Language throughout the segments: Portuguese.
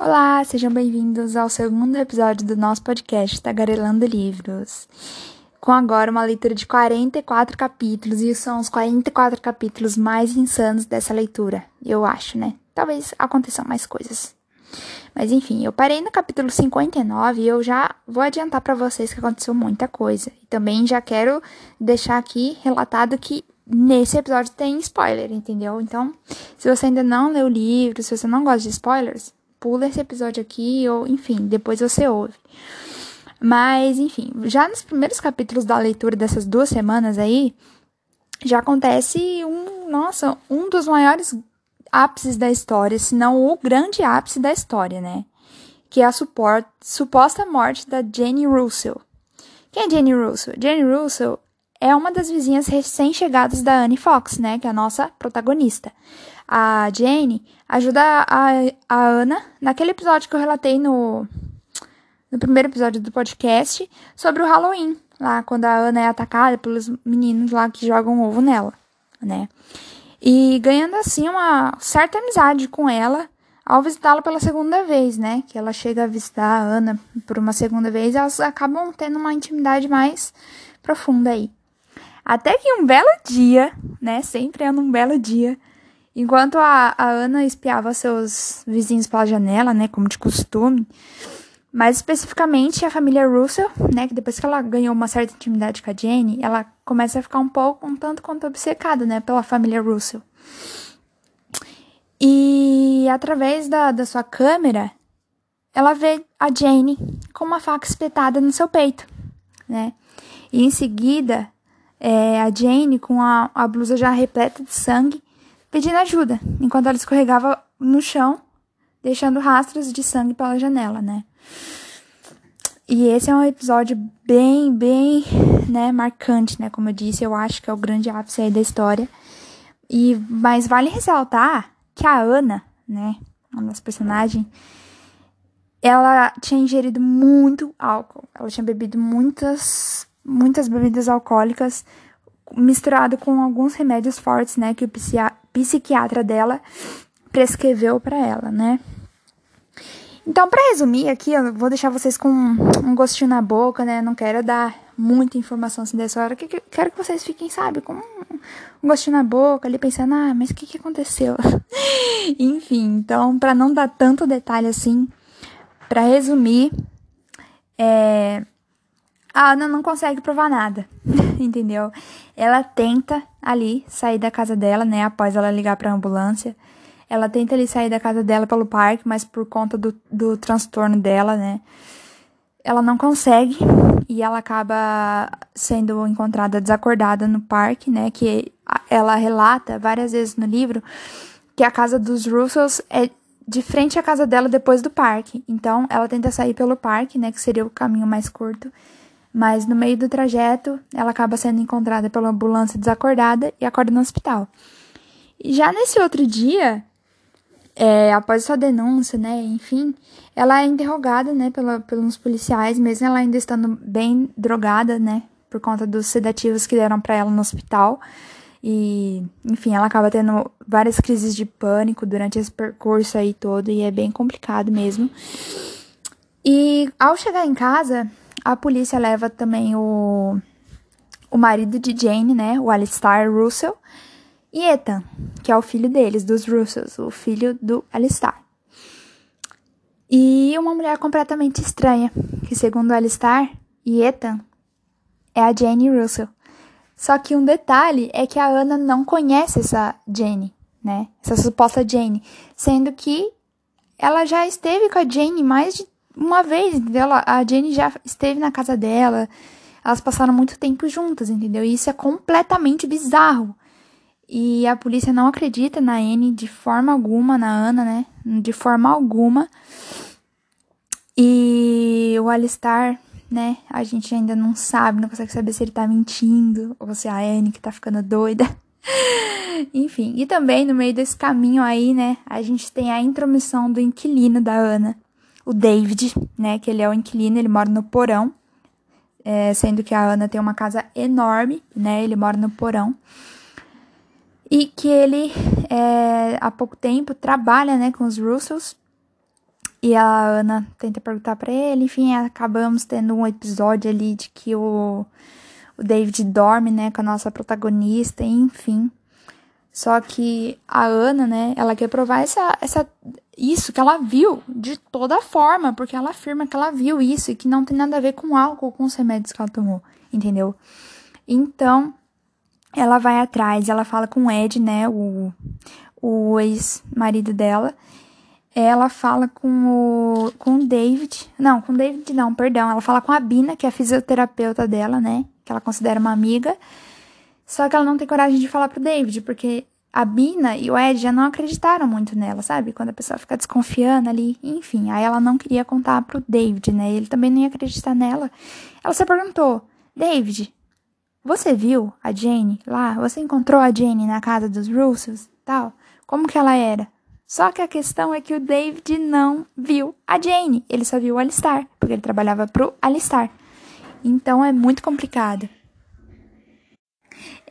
Olá, sejam bem-vindos ao segundo episódio do nosso podcast Tagarelando Livros. Com agora uma leitura de 44 capítulos, e são os 44 capítulos mais insanos dessa leitura, eu acho, né? Talvez aconteçam mais coisas. Mas enfim, eu parei no capítulo 59 e eu já vou adiantar para vocês que aconteceu muita coisa. E também já quero deixar aqui relatado que nesse episódio tem spoiler, entendeu? Então, se você ainda não leu o livro, se você não gosta de spoilers, pula esse episódio aqui ou, enfim, depois você ouve. Mas, enfim, já nos primeiros capítulos da leitura dessas duas semanas aí, já acontece um, nossa, um dos maiores ápices da história, se não o grande ápice da história, né? Que é a suport, suposta morte da Jenny Russell. Quem é Jenny Russell? Jenny Russell é uma das vizinhas recém-chegadas da Annie Fox, né? Que é a nossa protagonista. A Jane ajuda a, a Ana naquele episódio que eu relatei no, no primeiro episódio do podcast sobre o Halloween, lá quando a Ana é atacada pelos meninos lá que jogam ovo nela, né? E ganhando assim uma certa amizade com ela ao visitá-la pela segunda vez, né? Que ela chega a visitar a Ana por uma segunda vez, elas acabam tendo uma intimidade mais profunda aí. Até que um belo dia, né? Sempre é num belo dia, enquanto a, a Ana espiava seus vizinhos pela janela, né? Como de costume. Mais especificamente a família Russell, né? Que depois que ela ganhou uma certa intimidade com a Jenny, ela começa a ficar um pouco, um tanto quanto obcecada, né? Pela família Russell. E através da, da sua câmera, ela vê a Jane com uma faca espetada no seu peito, né? E em seguida, é, a Jane, com a, a blusa já repleta de sangue, pedindo ajuda, enquanto ela escorregava no chão, deixando rastros de sangue pela janela, né? E esse é um episódio bem, bem, né, marcante, né? Como eu disse, eu acho que é o grande ápice aí da história. E, mas vale ressaltar que a Ana, né, a nossa personagem, ela tinha ingerido muito álcool. Ela tinha bebido muitas muitas bebidas alcoólicas misturado com alguns remédios fortes, né, que o psiquiatra dela prescreveu para ela, né? Então, para resumir aqui, eu vou deixar vocês com um gostinho na boca, né? Não quero dar muita informação assim dessa hora, que, quero que vocês fiquem, sabe, com um gostinho na boca, ali pensando, ah, mas o que, que aconteceu? Enfim, então, para não dar tanto detalhe assim, para resumir, é, a Ana não consegue provar nada, entendeu? Ela tenta ali sair da casa dela, né, após ela ligar para a ambulância. Ela tenta ali sair da casa dela pelo parque, mas por conta do, do transtorno dela, né, ela não consegue e ela acaba sendo encontrada desacordada no parque, né, que ela relata várias vezes no livro que a casa dos Russells é de frente à casa dela depois do parque. Então, ela tenta sair pelo parque, né, que seria o caminho mais curto mas no meio do trajeto ela acaba sendo encontrada pela ambulância desacordada e acorda no hospital. E já nesse outro dia, é, após sua denúncia, né, enfim, ela é interrogada, né, pela, pelos policiais, mesmo ela ainda estando bem drogada, né, por conta dos sedativos que deram para ela no hospital. E, enfim, ela acaba tendo várias crises de pânico durante esse percurso aí todo e é bem complicado mesmo. E ao chegar em casa, a polícia leva também o, o marido de Jane, né, o Alistair Russell, e Ethan, que é o filho deles, dos Russells, o filho do Alistair. E uma mulher completamente estranha, que segundo Alistair e Ethan, é a Jane Russell. Só que um detalhe é que a Ana não conhece essa Jane, né? Essa suposta Jane, sendo que ela já esteve com a Jane mais de uma vez, entendeu? A Jenny já esteve na casa dela, elas passaram muito tempo juntas, entendeu? E isso é completamente bizarro. E a polícia não acredita na Anne de forma alguma, na Ana, né? De forma alguma. E o Alistar, né? A gente ainda não sabe, não consegue saber se ele tá mentindo ou se é a Anne que tá ficando doida. Enfim, e também no meio desse caminho aí, né? A gente tem a intromissão do inquilino da Ana, o David, né, que ele é o inquilino, ele mora no porão, é, sendo que a Ana tem uma casa enorme, né, ele mora no porão, e que ele, é, há pouco tempo, trabalha, né, com os Russells, e a Ana tenta perguntar para ele, enfim, acabamos tendo um episódio ali de que o, o David dorme, né, com a nossa protagonista, enfim. Só que a Ana, né, ela quer provar essa, essa, isso que ela viu de toda forma, porque ela afirma que ela viu isso e que não tem nada a ver com álcool, com os remédios que ela tomou, entendeu? Então, ela vai atrás, ela fala com o Ed, né, o, o ex-marido dela, ela fala com o, com o David, não, com o David não, perdão, ela fala com a Bina, que é a fisioterapeuta dela, né, que ela considera uma amiga, só que ela não tem coragem de falar pro David, porque a Bina e o Ed já não acreditaram muito nela, sabe? Quando a pessoa fica desconfiando ali, enfim, aí ela não queria contar pro David, né, ele também não ia acreditar nela. Ela se perguntou, David, você viu a Jane lá? Você encontrou a Jane na casa dos Russos? Tal? Como que ela era? Só que a questão é que o David não viu a Jane, ele só viu o Alistar, porque ele trabalhava pro Alistar. Então é muito complicado.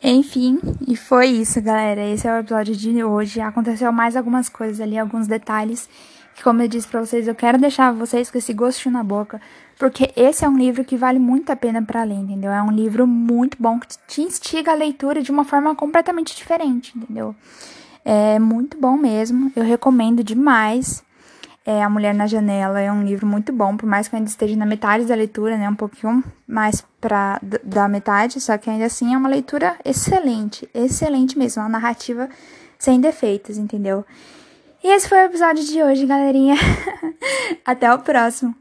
Enfim, e foi isso, galera. Esse é o episódio de hoje. Aconteceu mais algumas coisas ali, alguns detalhes que, como eu disse pra vocês, eu quero deixar vocês com esse gostinho na boca, porque esse é um livro que vale muito a pena para ler, entendeu? É um livro muito bom que te instiga a leitura de uma forma completamente diferente, entendeu? É muito bom mesmo, eu recomendo demais. É, a Mulher na Janela é um livro muito bom, por mais que eu ainda esteja na metade da leitura, né? Um pouquinho mais pra, da metade, só que ainda assim é uma leitura excelente, excelente mesmo, uma narrativa sem defeitos, entendeu? E esse foi o episódio de hoje, galerinha. Até o próximo.